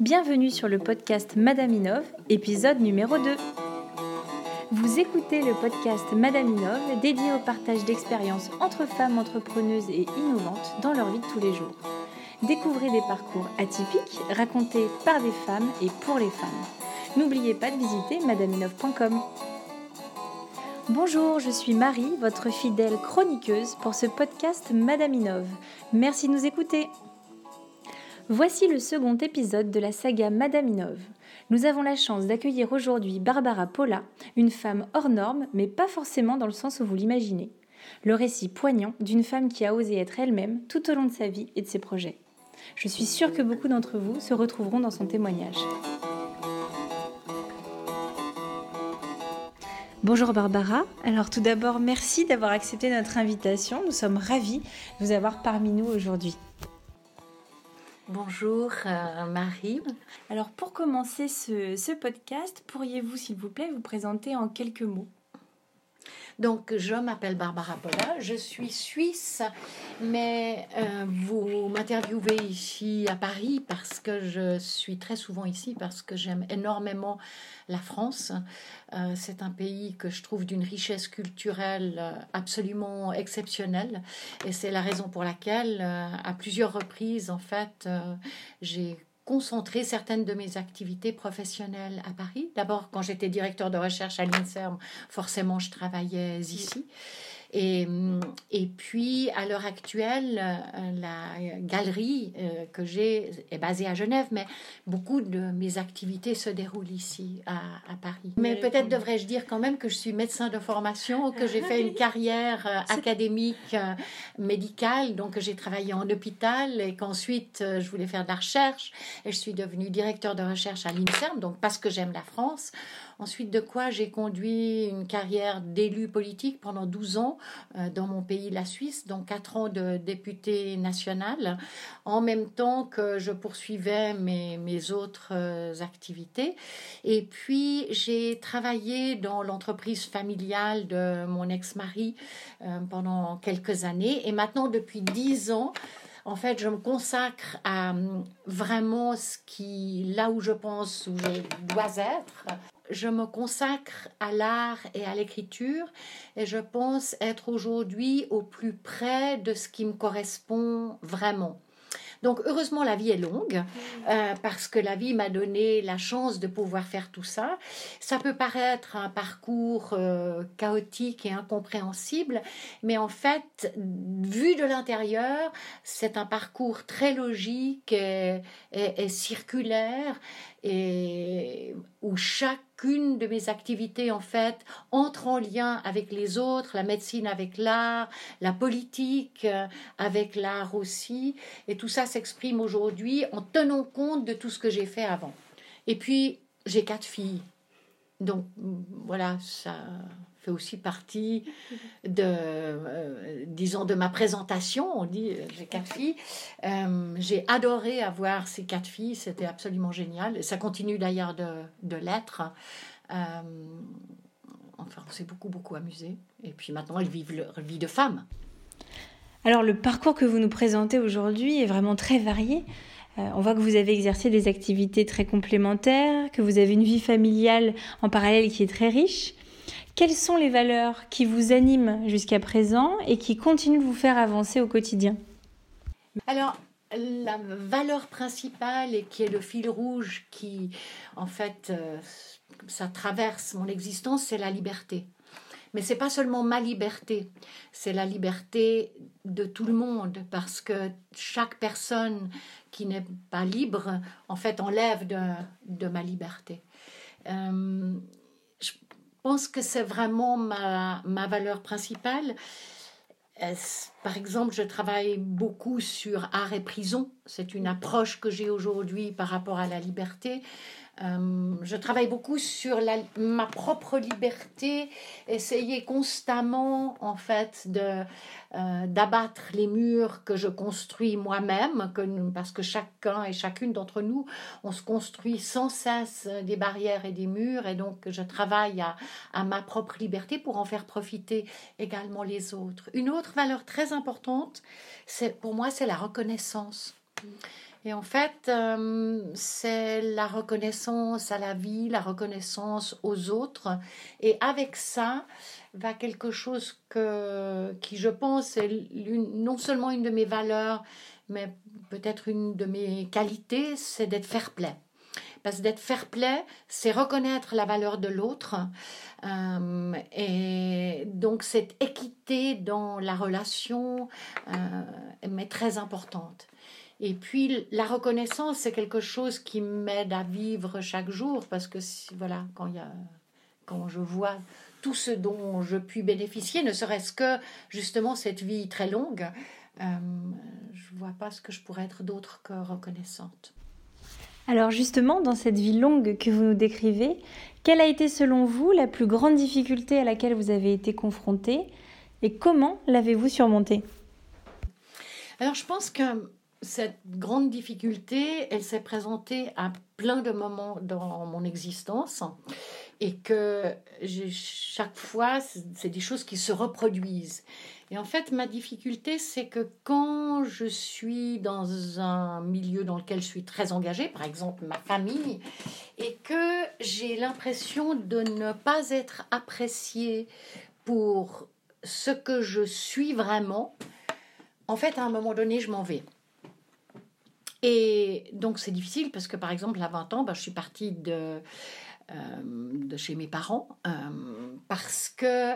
Bienvenue sur le podcast Madame Inov, épisode numéro 2. Vous écoutez le podcast Madame Inov dédié au partage d'expériences entre femmes entrepreneuses et innovantes dans leur vie de tous les jours. Découvrez des parcours atypiques racontés par des femmes et pour les femmes. N'oubliez pas de visiter madameinov.com. Bonjour, je suis Marie, votre fidèle chroniqueuse pour ce podcast Madame Inov. Merci de nous écouter. Voici le second épisode de la saga Madame Inov. Nous avons la chance d'accueillir aujourd'hui Barbara Paula, une femme hors norme, mais pas forcément dans le sens où vous l'imaginez. Le récit poignant d'une femme qui a osé être elle-même tout au long de sa vie et de ses projets. Je suis sûre que beaucoup d'entre vous se retrouveront dans son témoignage. Bonjour Barbara. Alors tout d'abord, merci d'avoir accepté notre invitation. Nous sommes ravis de vous avoir parmi nous aujourd'hui. Bonjour euh, Marie. Alors pour commencer ce, ce podcast, pourriez-vous s'il vous plaît vous présenter en quelques mots? Donc, je m'appelle Barbara Pola, je suis suisse, mais euh, vous m'interviewez ici à Paris parce que je suis très souvent ici, parce que j'aime énormément la France. Euh, c'est un pays que je trouve d'une richesse culturelle euh, absolument exceptionnelle et c'est la raison pour laquelle, à plusieurs reprises, en fait, j'ai concentrer certaines de mes activités professionnelles à Paris. D'abord, quand j'étais directeur de recherche à l'INSERM, forcément, je travaillais ici. Et, et puis, à l'heure actuelle, euh, la galerie euh, que j'ai est basée à Genève, mais beaucoup de mes activités se déroulent ici, à, à Paris. Mais peut-être devrais-je dire quand même que je suis médecin de formation, que j'ai fait une carrière euh, académique médicale, donc j'ai travaillé en hôpital et qu'ensuite je voulais faire de la recherche et je suis devenue directeur de recherche à l'INSERM, donc parce que j'aime la France. Ensuite de quoi j'ai conduit une carrière d'élu politique pendant 12 ans dans mon pays, la Suisse, donc 4 ans de député national, en même temps que je poursuivais mes, mes autres euh, activités. Et puis j'ai travaillé dans l'entreprise familiale de mon ex-mari euh, pendant quelques années. Et maintenant, depuis 10 ans, en fait, je me consacre à vraiment ce qui, là où je pense, où je dois être, je me consacre à l'art et à l'écriture et je pense être aujourd'hui au plus près de ce qui me correspond vraiment. Donc heureusement la vie est longue euh, parce que la vie m'a donné la chance de pouvoir faire tout ça. Ça peut paraître un parcours euh, chaotique et incompréhensible, mais en fait, vu de l'intérieur, c'est un parcours très logique et, et circulaire et où chacune de mes activités en fait entre en lien avec les autres, la médecine avec l'art, la politique euh, avec l'art aussi, et tout ça s'exprime aujourd'hui en tenant compte de tout ce que j'ai fait avant. Et puis j'ai quatre filles, donc voilà ça fait aussi partie de, euh, disons, de ma présentation. On dit, euh, j'ai quatre filles. Euh, j'ai adoré avoir ces quatre filles, c'était absolument génial. Ça continue d'ailleurs de, de l'être. enfin, on s'est beaucoup, beaucoup amusé. Et puis maintenant, elles vivent leur vie de femme. Alors, le parcours que vous nous présentez aujourd'hui est vraiment très varié. on voit que vous avez exercé des activités très complémentaires, que vous avez une vie familiale en parallèle qui est très riche. Quelles sont les valeurs qui vous animent jusqu'à présent et qui continuent de vous faire avancer au quotidien? Alors, la valeur principale et qui est le fil rouge qui, en fait, euh, ça traverse mon existence, c'est la liberté. Mais c'est pas seulement ma liberté, c'est la liberté de tout le monde, parce que chaque personne qui n'est pas libre, en fait, enlève de, ma liberté. Euh, pense que c'est vraiment ma, ma, valeur principale. Par exemple, je travaille beaucoup sur art et prison. C'est une approche que j'ai aujourd'hui par rapport à la liberté. Euh, je travaille beaucoup sur ma propre liberté, essayer constamment en fait de euh, d'abattre les murs que je construis moi-même, parce que chacun et chacune d'entre nous, on se construit sans cesse des barrières et des murs, et donc je travaille à, à ma propre liberté pour en faire profiter également les autres. Une autre valeur très importante, c'est pour moi, c'est la reconnaissance. Et en fait, euh, c'est la reconnaissance à la vie, la reconnaissance aux autres. Et avec ça, va quelque chose que, qui, je pense, est non seulement une de mes valeurs, mais peut-être une de mes qualités, c'est d'être fair-play. Parce que d'être fair-play, c'est reconnaître la valeur de l'autre. Euh, et donc, cette équité dans la relation euh, est très importante. Et puis, la reconnaissance, c'est quelque chose qui m'aide à vivre chaque jour parce que, voilà, quand, y a, quand je vois tout ce dont je puis bénéficier, ne serait-ce que justement cette vie très longue, euh, je ne vois pas ce que je pourrais être d'autre que reconnaissante. Alors justement, dans cette vie longue que vous nous décrivez, quelle a été selon vous la plus grande difficulté à laquelle vous avez été confrontée et comment l'avez-vous surmontée? Alors je pense que cette grande difficulté, elle s'est présentée à plein de moments dans mon existence et que chaque fois, c'est des choses qui se reproduisent. Et en fait, ma difficulté, c'est que quand je suis dans un milieu dans lequel je suis très engagée, par exemple ma famille, et que j'ai l'impression de ne pas être appréciée pour ce que je suis vraiment, en fait, à un moment donné, je m'en vais. Et donc c'est difficile parce que par exemple à 20 ans, bah, je suis partie de, euh, de chez mes parents euh, parce que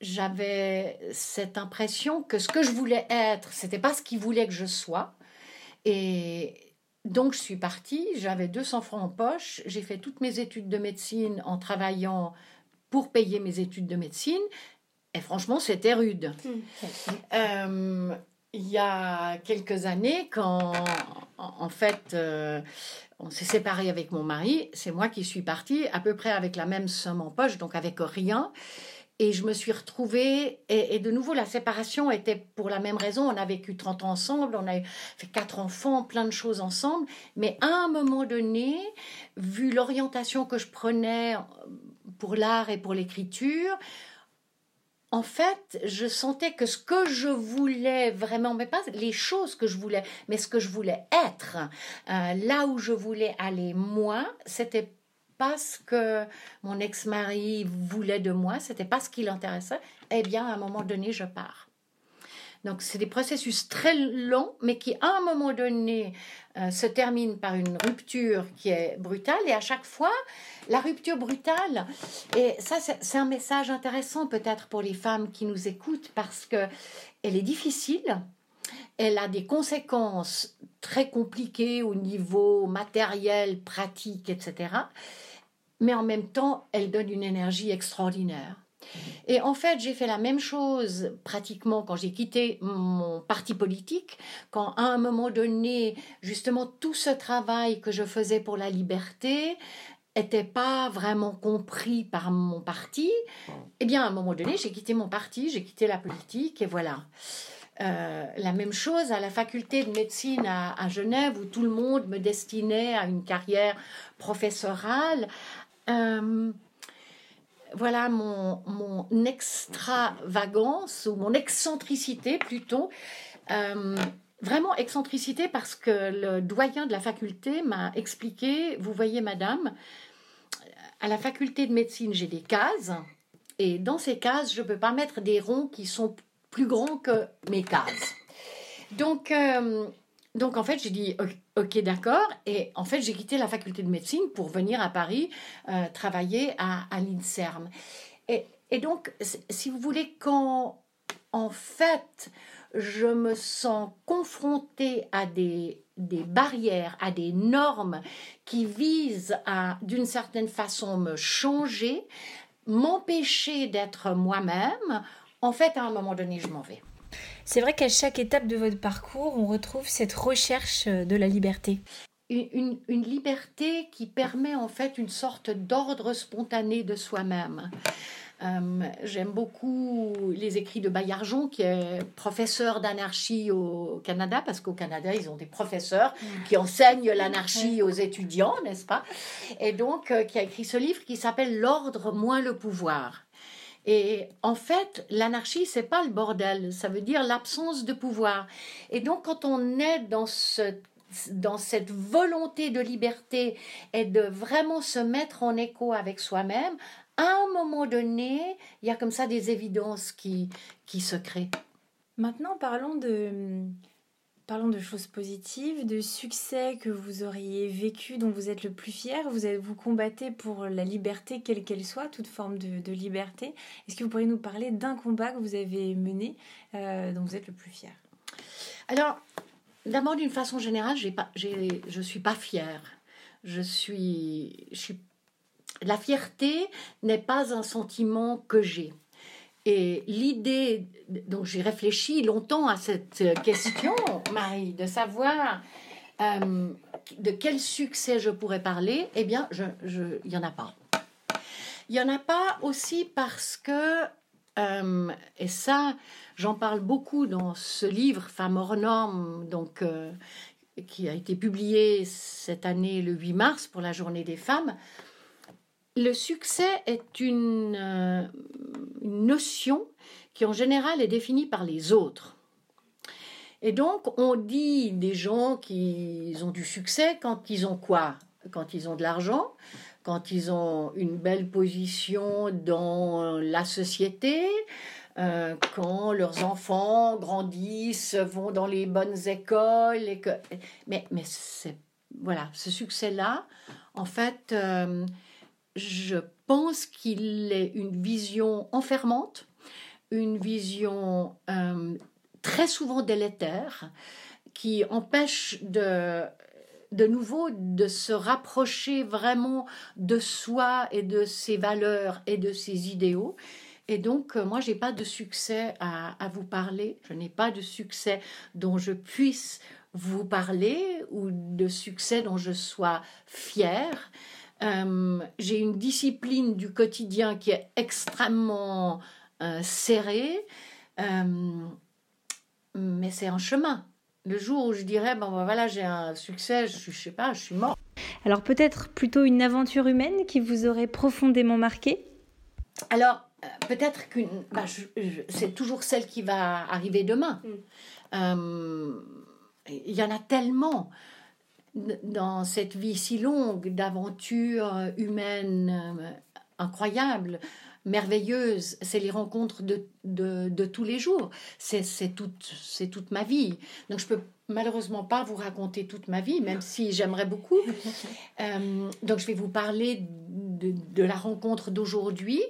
j'avais cette impression que ce que je voulais être, c'était pas ce qu'ils voulaient que je sois. Et donc je suis partie, j'avais 200 francs en poche, j'ai fait toutes mes études de médecine en travaillant pour payer mes études de médecine. Et franchement, c'était rude. Mmh. Euh, il y a quelques années, quand en fait euh, on s'est séparé avec mon mari, c'est moi qui suis partie à peu près avec la même somme en poche, donc avec rien. Et je me suis retrouvée, et, de nouveau, la séparation était pour la même raison. On a vécu 30 ans ensemble, on a fait quatre enfants, plein de choses ensemble. Mais à un moment donné, vu l'orientation que je prenais pour l'art et pour l'écriture, en fait, je sentais que ce que je voulais vraiment, mais pas les choses que je voulais, mais ce que je voulais être, euh, là où je voulais aller moi, c'était pas ce que mon ex-mari voulait de moi, c'était pas ce qui l'intéressait. Eh bien, à un moment donné, je pars. Donc, c'est des processus très longs, mais qui, à un moment donné, euh, se terminent par une rupture qui est brutale. Et à chaque fois, la rupture brutale, et ça, c'est un message intéressant peut-être pour les femmes qui nous écoutent, parce que elle est difficile. Elle a des conséquences très compliquées au niveau matériel, pratique, etc. Mais en même temps, elle donne une énergie extraordinaire. Et en fait, j'ai fait la même chose pratiquement quand j'ai quitté mon parti politique, quand à un moment donné, justement, tout ce travail que je faisais pour la liberté n'était pas vraiment compris par mon parti. Eh bien, à un moment donné, j'ai quitté mon parti, j'ai quitté la politique, et voilà. Euh, la même chose à la faculté de médecine à, Genève où tout le monde me destinait à une carrière professorale. Euh, voilà mon, mon extravagance ou mon excentricité plutôt. Euh, vraiment excentricité parce que le doyen de la faculté m'a expliqué, vous voyez madame, à la faculté de médecine j'ai des cases et dans ces cases je ne peux pas mettre des ronds qui sont plus grands que mes cases. Donc, euh, donc en fait j'ai dit Ok, d'accord. Et en fait, j'ai quitté la faculté de médecine pour venir à Paris euh, travailler à, l'INSERM. Et, et, donc, si vous voulez, quand en fait, je me sens confrontée à des, des barrières, à des normes qui visent à, d'une certaine façon, me changer, m'empêcher d'être moi-même, en fait, à un moment donné, je m'en vais. C'est vrai qu'à chaque étape de votre parcours, on retrouve cette recherche euh, de la liberté. Une, liberté qui permet en fait une sorte d'ordre spontané de soi-même. Euh, j'aime beaucoup les écrits de Bayarjon, qui est professeur d'anarchie au Canada, parce qu'au Canada, ils ont des professeurs mm. qui enseignent l'anarchie aux étudiants, n'est-ce pas? Et donc, euh, qui a écrit ce livre qui s'appelle L'ordre moins le pouvoir. Et en fait, l'anarchie, c'est pas le bordel, ça veut dire l'absence de pouvoir. Et donc, quand on est dans ce dans cette volonté de liberté et de vraiment se mettre en écho avec soi-même, à un moment donné, il y a comme ça des évidences qui, qui se créent. Maintenant, parlons de, parlons de choses positives, de succès que vous auriez vécu, dont vous êtes le plus fier. Vous, êtes, vous combattez pour la liberté, quelle qu'elle soit, toute forme de, liberté. Est-ce que vous pourriez nous parler d'un combat que vous avez mené, euh, dont vous êtes le plus fier? Alors, d'abord, d'une façon générale, je ne suis pas fière. La fierté n'est pas un sentiment que j'ai. Et l'idée, donc j'ai réfléchi longtemps à cette question, Marie, de savoir euh, de quel succès je pourrais parler, eh bien, il n'y en a pas. Il n'y en a pas aussi parce que, euh, et ça, j'en parle beaucoup dans ce livre, Femmes hors normes, donc, euh, qui a été publié cette année le 8 mars pour la journée des femmes. Le succès est une, euh, une, notion qui en général est définie par les autres. Et donc on dit des gens qui ont du succès quand ils ont quoi? Quand ils ont de l'argent, quand ils ont une belle position dans la société, euh, quand leurs enfants grandissent, vont dans les bonnes écoles. Mais, voilà, ce succès-là, en fait, euh, je pense qu'il est une vision enfermante, une vision euh, très souvent délétère, qui empêche de, de nouveau de se rapprocher vraiment de soi et de ses valeurs et de ses idéaux. Et donc, euh, moi, je n'ai pas de succès à, à vous parler, je n'ai pas de succès dont je puisse vous parler ou de succès dont je sois fière. Euh, j'ai une discipline du quotidien qui est extrêmement euh, serrée, euh, mais c'est un chemin. Le jour où je dirais, ben voilà, j'ai un succès, je, je sais pas, je suis mort. Alors peut-être plutôt une aventure humaine qui vous aurait profondément marqué? Alors peut-être qu'une, bah, c'est toujours celle qui va arriver demain. Mm. Il y en a tellement dans cette vie si longue d'aventures humaines euh, incroyables, merveilleuses, c'est les rencontres de, de, tous les jours. C'est toute, toute ma vie. Donc je peux malheureusement pas vous raconter toute ma vie, même si j'aimerais beaucoup. Euh, donc je vais vous parler de, de la rencontre d'aujourd'hui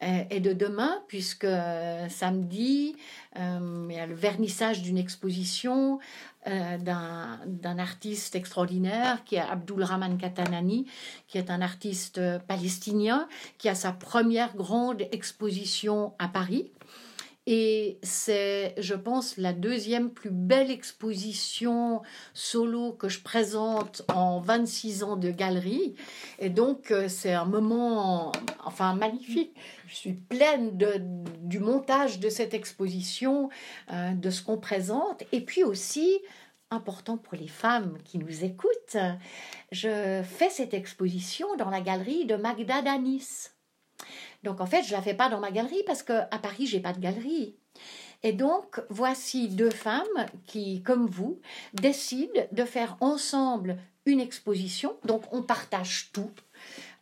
et de demain, puisque euh, samedi, il y a le vernissage d'une exposition d'un artiste extraordinaire qui est Abdul Rahman Katanani, qui est un artiste palestinien, qui a sa première grande exposition à Paris. Et c'est, je pense, la deuxième plus belle exposition solo que je présente en 26 ans de galerie. Et donc, euh, c'est un moment, enfin, magnifique. Je suis pleine du montage de cette exposition, euh, de ce qu'on présente. Et puis aussi, important pour les femmes qui nous écoutent, je fais cette exposition dans la galerie de Magda Danis. Donc en fait, je la fais pas dans ma galerie parce que à Paris, j'ai pas de galerie. Et donc, voici deux femmes qui, comme vous, décident de faire ensemble une exposition. Donc, on partage tout.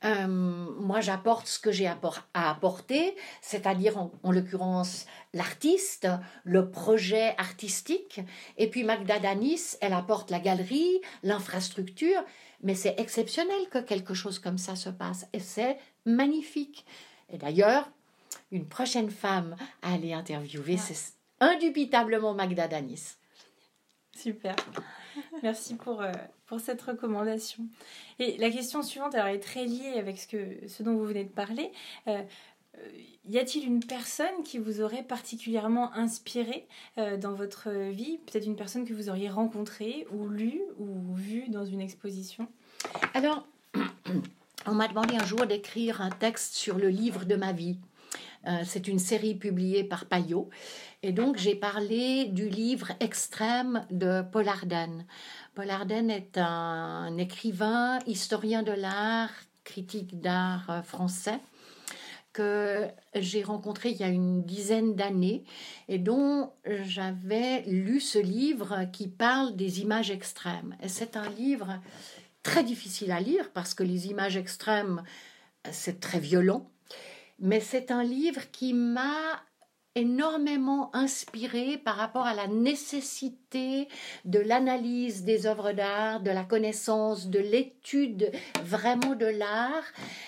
Euh, moi, j'apporte ce que j'ai à apporter, c'est-à-dire en, en l'occurrence l'artiste, le projet artistique. Et puis Magda Danis, elle apporte la galerie, l'infrastructure. Mais c'est exceptionnel que quelque chose comme ça se passe. Et c'est magnifique. Et d'ailleurs, une prochaine femme à aller interviewer, c'est indubitablement Magda Danis. Super. Merci pour, euh, pour cette recommandation. Et la question suivante alors, est très liée avec ce, que, ce dont vous venez de parler. Euh, euh, y a-t-il une personne qui vous aurait particulièrement inspiré dans votre vie? Peut-être une personne que vous auriez rencontrée ou lue ou vue dans une exposition? Alors, on m'a demandé un jour d'écrire un texte sur le livre de ma vie. Euh, c'est une série publiée par Payot. Et donc, j'ai parlé du livre extrême de Paul Arden. Paul Arden est un écrivain, historien de l'art, critique d'art euh, français. que j'ai rencontré il y a une dizaine d'années et dont j'avais lu ce livre qui parle des images extrêmes. Et c'est un livre très difficile à lire parce que les images extrêmes, c'est très violent. Mais c'est un livre qui m'a énormément inspiré par rapport à la nécessité de l'analyse des œuvres d'art, de la connaissance, de l'étude vraiment de l'art,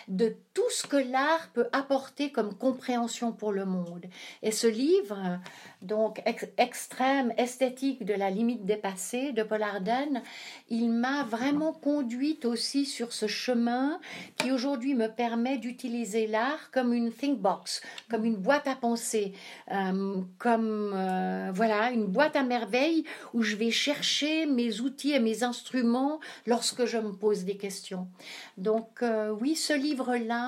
de tout ce que l'art peut apporter comme compréhension pour le monde. Et ce livre, donc extrême, esthétique de la limite dépassée de Paul Arden, il m'a vraiment conduite aussi sur ce chemin qui aujourd'hui me permet d'utiliser l'art comme une think box, comme une boîte à pensée, euh, comme euh, voilà une boîte à merveilles où je vais chercher mes outils et mes instruments lorsque je me pose des questions. Donc euh, oui, ce livre-là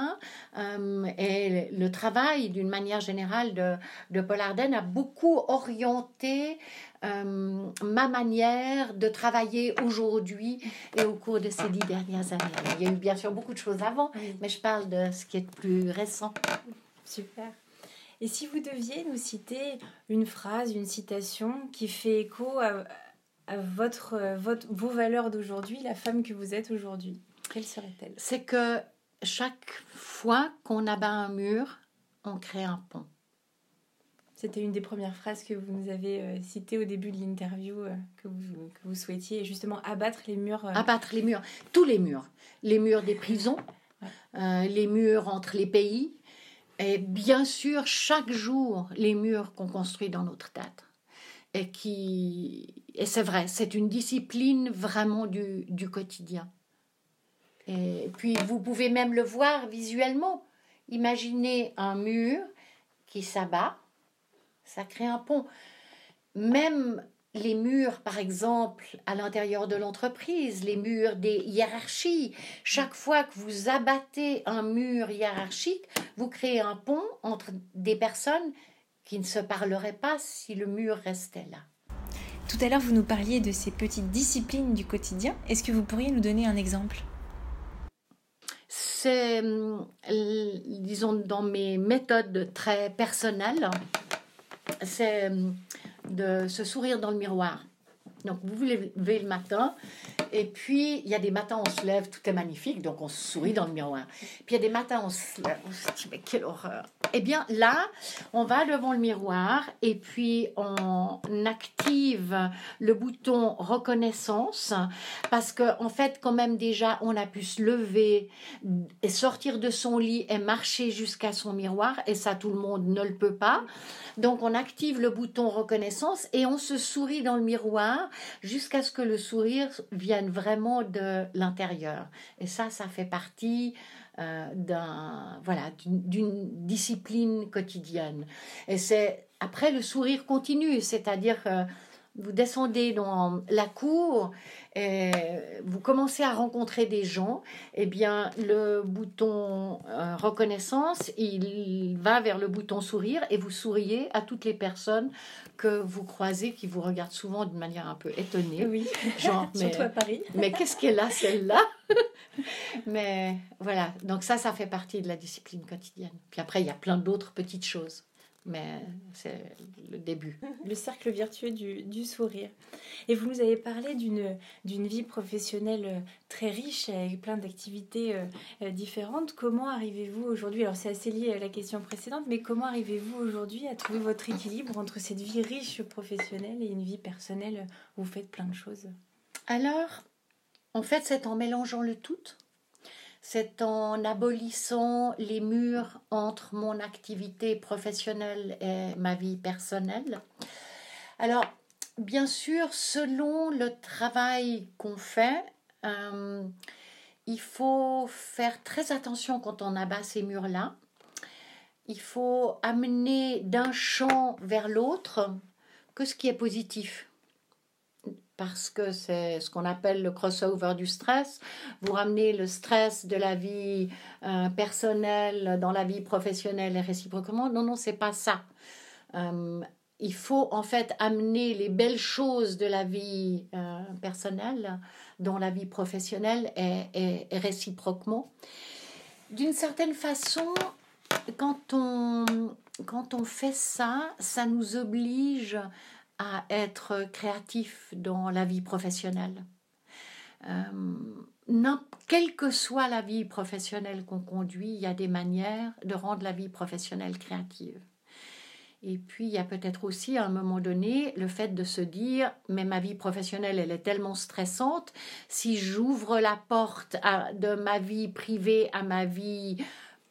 et le travail d'une manière générale de, de Paul Arden a beaucoup orienté ma manière de travailler aujourd'hui et au cours de ces dix dernières années. il y a eu bien sûr beaucoup de choses avant, mais je parle de ce qui est plus récent. Super. Et si vous deviez nous citer une phrase, une citation qui fait écho à, votre, votre, vos valeurs d'aujourd'hui, la femme que vous êtes aujourd'hui, quelle serait-elle? C'est que chaque fois qu'on abat un mur, on crée un pont. C'était une des premières phrases que vous nous avez euh, citées au début de l'interview euh, que, vous, que vous souhaitiez, justement abattre les murs. Euh, abattre les murs, tous les murs. Les murs des prisons, les murs entre les pays, et bien sûr, chaque jour, les murs qu'on construit dans notre tête. Et, qui... et c'est vrai, c'est une discipline vraiment du, du quotidien. Et puis, vous pouvez même le voir visuellement. Imaginez un mur qui s'abat, ça crée un pont. Même les murs, par exemple, à l'intérieur de l'entreprise, les murs des hiérarchies. Chaque fois que vous abattez un mur hiérarchique, vous créez un pont entre des personnes qui ne se parleraient pas si le mur restait là. Tout à l'heure, vous nous parliez de ces petites disciplines du quotidien. Est-ce que vous pourriez nous donner un exemple? C'est, euh, disons, dans mes méthodes très personnelles, c'est euh, de se sourire dans le miroir. Donc vous vous levez le matin et puis il y a des matins on se lève, tout est magnifique, donc on sourit dans le miroir. Puis il y a des matins on se lève, on se mais quelle horreur. Eh bien là, on va devant le miroir et puis on active le bouton reconnaissance parce que en fait quand même déjà on a pu se lever et sortir de son lit et marcher jusqu'à son miroir et ça tout le monde ne le peut pas. Donc on active le bouton reconnaissance et on se sourit dans le miroir jusqu'à ce que le sourire vienne vraiment de l'intérieur. Et ça, ça fait partie euh, d'un voilà d'une discipline quotidienne. Et c'est après le sourire continue, c'est-à-dire que vous descendez dans la cour et vous commencez à rencontrer des gens, eh bien le bouton euh, reconnaissance, il va vers le bouton sourire et vous souriez à toutes les personnes que vous croisez qui vous regardent souvent d'une manière un peu étonnée. Oui, genre mais, surtout à Paris. mais qu'est-ce qu'elle a celle-là? Mais voilà, donc ça, ça fait partie de la discipline quotidienne. Puis après, il y a plein d'autres petites choses mais c'est le début. Le cercle vertueux du, sourire. Et vous nous avez parlé d'une vie professionnelle très riche avec plein d'activités euh, euh, différentes. Comment arrivez-vous aujourd'hui, alors c'est assez lié à la question précédente, mais comment arrivez-vous aujourd'hui à trouver votre équilibre entre cette vie riche professionnelle et une vie personnelle où vous faites plein de choses? Alors, en fait, c'est en mélangeant le tout c'est en abolissant les murs entre mon activité professionnelle et ma vie personnelle. Alors, bien sûr, selon le travail qu'on fait, euh, il faut faire très attention quand on abat ces murs-là. Il faut amener d'un champ vers l'autre que ce qui est positif parce que c'est ce qu'on appelle le crossover du stress. Vous ramenez le stress de la vie euh, personnelle dans la vie professionnelle et réciproquement. Non, non, c'est pas ça. Euh, il faut en fait amener les belles choses de la vie euh, personnelle dans la vie professionnelle et, et réciproquement. D'une certaine façon, quand on, quand on fait ça, ça nous oblige à être créatif dans la vie professionnelle. Euh, quelle que soit la vie professionnelle qu'on conduit, il y a des manières de rendre la vie professionnelle créative. Et puis, il y a peut-être aussi, à un moment donné, le fait de se dire, mais ma vie professionnelle, elle est tellement stressante, si j'ouvre la porte de ma vie privée à ma vie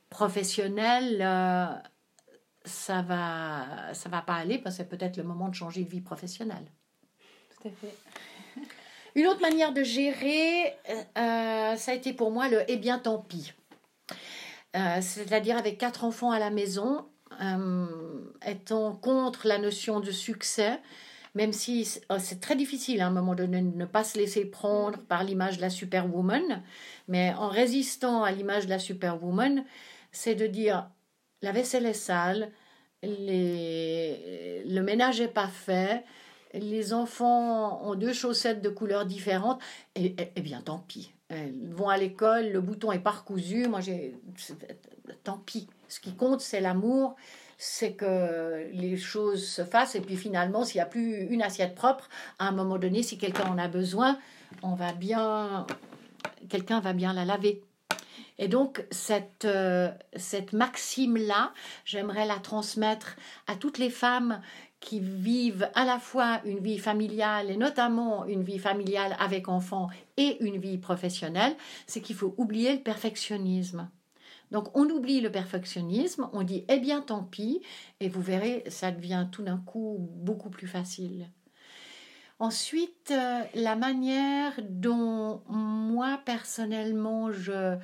professionnelle, euh, ça va, ça va pas aller parce que c'est peut-être le moment de changer de vie professionnelle. Tout à fait. Une autre manière de gérer, euh, ça a été pour moi le eh bien tant pis. Euh, c'est-à-dire avec quatre enfants à la maison, euh, étant contre la notion de succès, même si oh, c'est très difficile à un moment donné de ne pas se laisser prendre par l'image de la superwoman, mais en résistant à l'image de la superwoman, c'est de dire la vaisselle est sale, le ménage n'est pas fait, les enfants ont deux chaussettes de couleurs différentes, et, et, bien tant pis. Elles vont à l'école, le bouton est parcousu, moi j'ai... Tant pis. Ce qui compte, c'est l'amour, c'est que les choses se fassent, et puis finalement, s'il n'y a plus une assiette propre, à un moment donné, si quelqu'un en a besoin, on va bien... Quelqu'un va bien la laver. Et donc, cette, euh, cette maxime-là, j'aimerais la transmettre à toutes les femmes qui vivent à la fois une vie familiale et notamment une vie familiale avec enfants et une vie professionnelle, c'est qu'il faut oublier le perfectionnisme. Donc on oublie le perfectionnisme, on dit eh bien tant pis, et vous verrez, ça devient tout d'un coup beaucoup plus facile. Ensuite, euh, la manière dont moi personnellement je,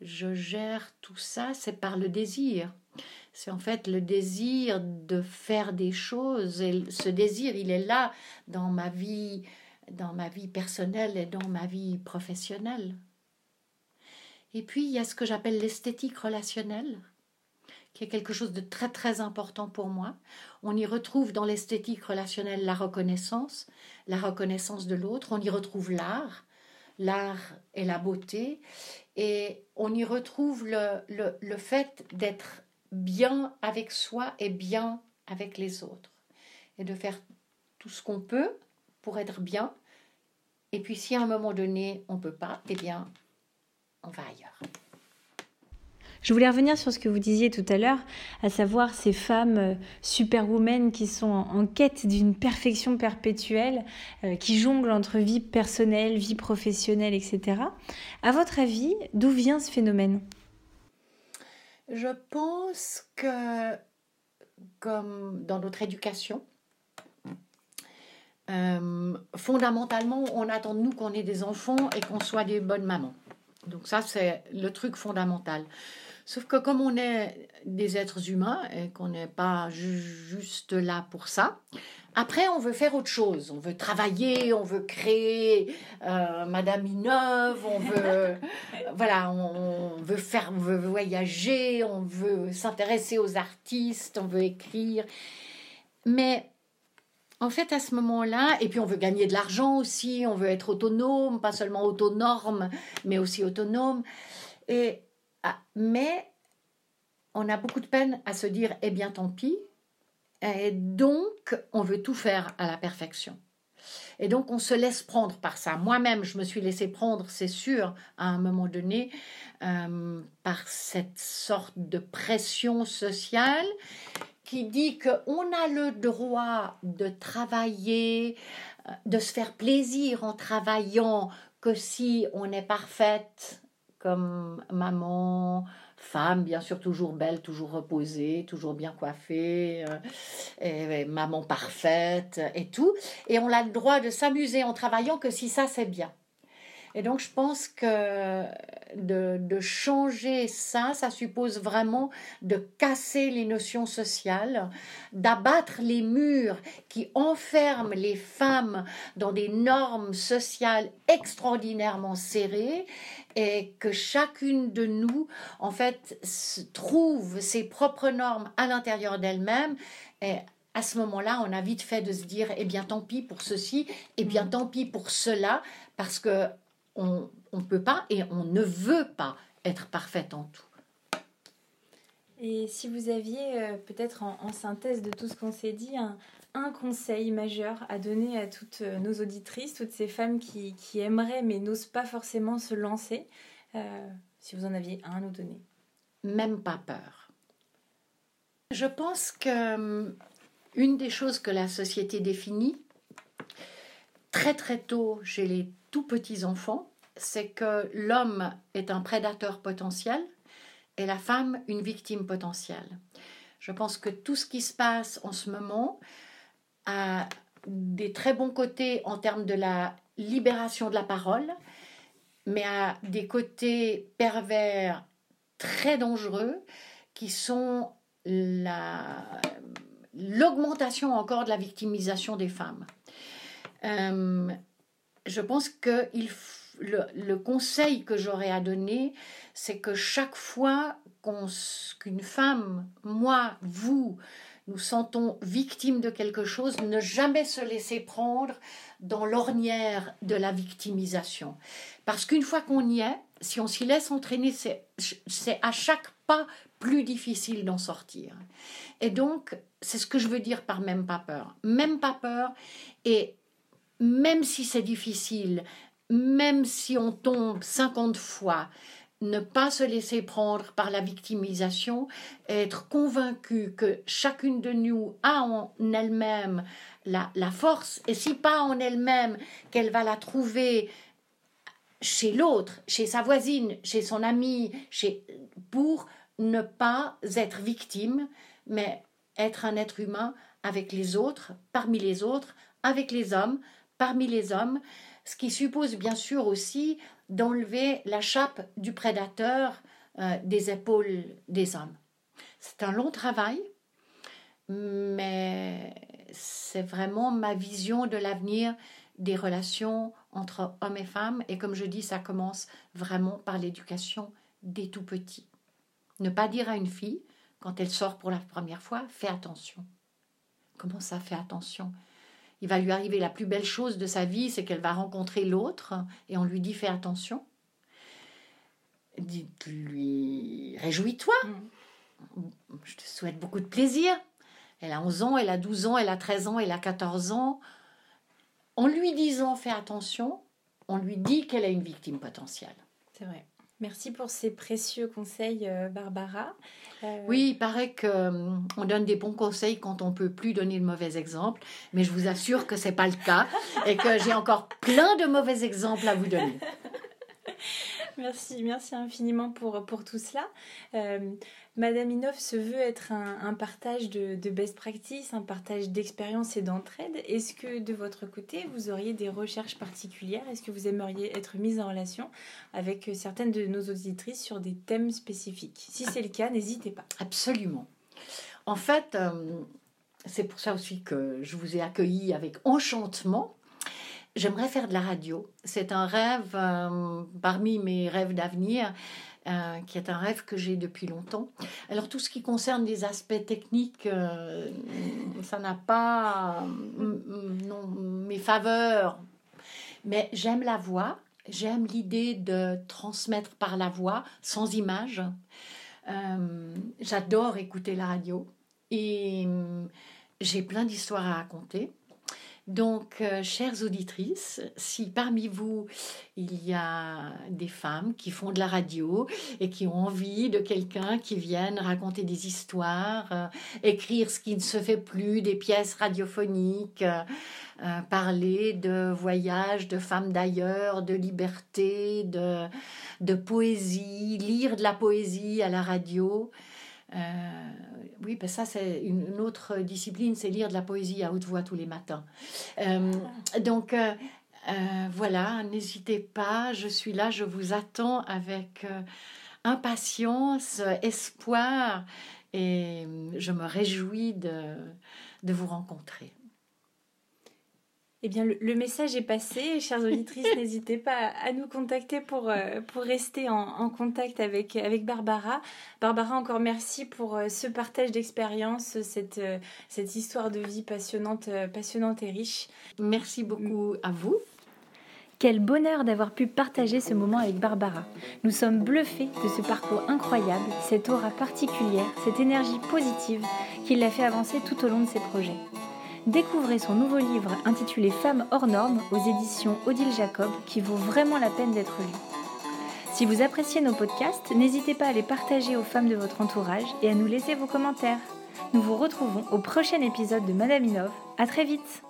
je gère tout ça, c'est par le désir. C'est en fait le désir de faire des choses. Et ce désir, il est là dans ma vie, dans ma vie personnelle et dans ma vie professionnelle. Et puis, il y a ce que j'appelle l'esthétique relationnelle, qui est quelque chose de très très important pour moi. On y retrouve dans l'esthétique relationnelle la reconnaissance, la reconnaissance de l'autre, on y retrouve l'art, l'art et la beauté, et on y retrouve le, le, fait d'être bien avec soi et bien avec les autres. Et de faire tout ce qu'on peut pour être bien. Et puis si à un moment donné on ne peut pas, eh bien on va ailleurs. Je voulais revenir sur ce que vous disiez tout à l'heure, à savoir ces femmes euh, superwomen qui sont en, quête d'une perfection perpétuelle, euh, qui jonglent entre vie personnelle, vie professionnelle, etc. À votre avis, d'où vient ce phénomène? Je pense que, comme dans notre éducation, euh, fondamentalement, on attend de nous qu'on ait des enfants et qu'on soit des bonnes mamans. Donc ça, c'est le truc fondamental. Sauf que comme on est des êtres humains et qu'on n'est pas juste là pour ça, après on veut faire autre chose. On veut travailler, on veut créer euh, Madame Ineuve, on veut voilà, on, veut faire, on veut voyager, on veut s'intéresser aux artistes, on veut écrire. Mais en fait, à ce moment-là, et puis on veut gagner de l'argent aussi, on veut être autonome, pas seulement autonome, mais aussi autonome. Et ah, mais on a beaucoup de peine à se dire eh bien tant pis. Et donc, on veut tout faire à la perfection. Et donc, on se laisse prendre par ça. Moi-même, je me suis laissé prendre, c'est sûr, à un moment donné, euh, par cette sorte de pression sociale qui dit qu'on a le droit de travailler, euh, de se faire plaisir en travaillant, que si on est parfaite, comme maman, femme, bien sûr, toujours belle, toujours reposée, toujours bien coiffée, euh, maman parfaite et tout. Et on a le droit de s'amuser en travaillant que si ça, c'est bien. Et donc, je pense que de, de, changer ça, ça suppose vraiment de casser les notions sociales, d'abattre les murs qui enferment les femmes dans des normes sociales extraordinairement serrées et que chacune de nous, en fait, trouve ses propres normes à l'intérieur d'elle-même. Et à ce moment-là, on a vite fait de se dire, eh bien, tant pis pour ceci, eh bien, tant pis pour cela, parce que on ne peut pas et on ne veut pas être parfaite en tout. Et si vous aviez euh, peut-être en, synthèse de tout ce qu'on s'est dit, un, conseil majeur à donner à toutes euh, nos auditrices, toutes ces femmes qui, aimeraient mais n'osent pas forcément se lancer, euh, si vous en aviez un à nous donner. Même pas peur. Je pense que hum, une des choses que la société définit très très tôt chez les tout petits enfants, c'est que l'homme est un prédateur potentiel et la femme une victime potentielle. Je pense que tout ce qui se passe en ce moment a des très bons côtés en termes de la libération de la parole, mais a des côtés pervers très dangereux qui sont l'augmentation encore de la victimisation des femmes. Euh, je pense que le, conseil que j'aurais à donner, c'est que chaque fois qu'une femme, moi, vous, nous sentons victimes de quelque chose, ne jamais se laisser prendre dans l'ornière de la victimisation. Parce qu'une fois qu'on y est, si on s'y laisse entraîner, c'est à chaque pas plus difficile d'en sortir. Et donc, c'est ce que je veux dire par même pas peur. Même pas peur, et même si c'est difficile, même si on tombe 50 fois, ne pas se laisser prendre par la victimisation, être convaincu que chacune de nous a en elle-même la, force, et si pas en elle-même, qu'elle va la trouver chez l'autre, chez sa voisine, chez son ami, chez, pour ne pas être victime, mais être un être humain avec les autres, parmi les autres, avec les hommes, parmi les hommes, ce qui suppose bien sûr aussi d'enlever la chape du prédateur euh, des épaules des hommes. C'est un long travail, mais c'est vraiment ma vision de l'avenir des relations entre hommes et femmes. Et comme je dis, ça commence vraiment par l'éducation des tout petits. Ne pas dire à une fille, quand elle sort pour la première fois, fais attention. Comment ça fait attention il va lui arriver la plus belle chose de sa vie, c'est qu'elle va rencontrer l'autre, et on lui dit fais attention. Dites-lui réjouis-toi. Mm. Je te souhaite beaucoup de plaisir. Elle a 11 ans, elle a 12 ans, elle a 13 ans, elle a 14 ans. En lui disant fais attention, on lui dit qu'elle a une victime potentielle. C'est vrai. Merci pour ces précieux conseils, euh, Barbara. Euh, oui, il paraît qu'on euh, donne des bons conseils quand on peut plus donner de mauvais exemples, mais je vous assure que c'est pas le cas et que j'ai encore plein de mauvais exemples à vous donner. Merci, merci infiniment pour, pour tout cela. Madame Inov se veut être un, partage de, best practice, un partage d'expérience et d'entraide. Est-ce que de votre côté, vous auriez des recherches particulières? Est-ce que vous aimeriez être mise en relation avec certaines de nos auditrices sur des thèmes spécifiques? Si c'est le cas, n'hésitez pas. Absolument. En fait, euh, c'est pour ça aussi que je vous ai accueilli avec enchantement. J'aimerais faire de la radio. C'est un rêve euh, parmi mes rêves d'avenir. Euh, qui est un rêve que j'ai depuis longtemps. Alors tout ce qui concerne les aspects techniques, euh, ça n'a pas non, mes faveurs, mais j'aime la voix, j'aime l'idée de transmettre par la voix, sans image. Euh, j'adore écouter la radio et j'ai plein d'histoires à raconter. Donc, euh, chères auditrices, si parmi vous, il y a des femmes qui font de la radio et qui ont envie de quelqu'un qui vienne raconter des histoires, euh, écrire ce qui ne se fait plus, des pièces radiophoniques, euh, parler de voyages, de femmes d'ailleurs, de liberté, de, de poésie, lire de la poésie à la radio, euh, oui, ben ça c'est une, autre discipline, c'est lire de la poésie à haute voix tous les matins. Euh, donc euh, voilà, n'hésitez pas, je suis là, je vous attends avec impatience, espoir, et je me réjouis de, de vous rencontrer. Eh bien, le, message est passé. Chères auditrices, n'hésitez pas à nous contacter pour, euh, pour rester en, contact avec, avec Barbara. Barbara, encore merci pour euh, ce partage d'expérience, cette, euh, cette histoire de vie passionnante, passionnante et riche. Merci beaucoup à vous. Quel bonheur d'avoir pu partager ce moment avec Barbara. Nous sommes bluffés de ce parcours incroyable, cette aura particulière, cette énergie positive qui l'a fait avancer tout au long de ses projets. Découvrez son nouveau livre intitulé Femmes hors normes aux éditions Odile Jacob qui vaut vraiment la peine d'être lu. Si vous appréciez nos podcasts, n'hésitez pas à les partager aux femmes de votre entourage et à nous laisser vos commentaires. Nous vous retrouvons au prochain épisode de Madame Inov. À très vite!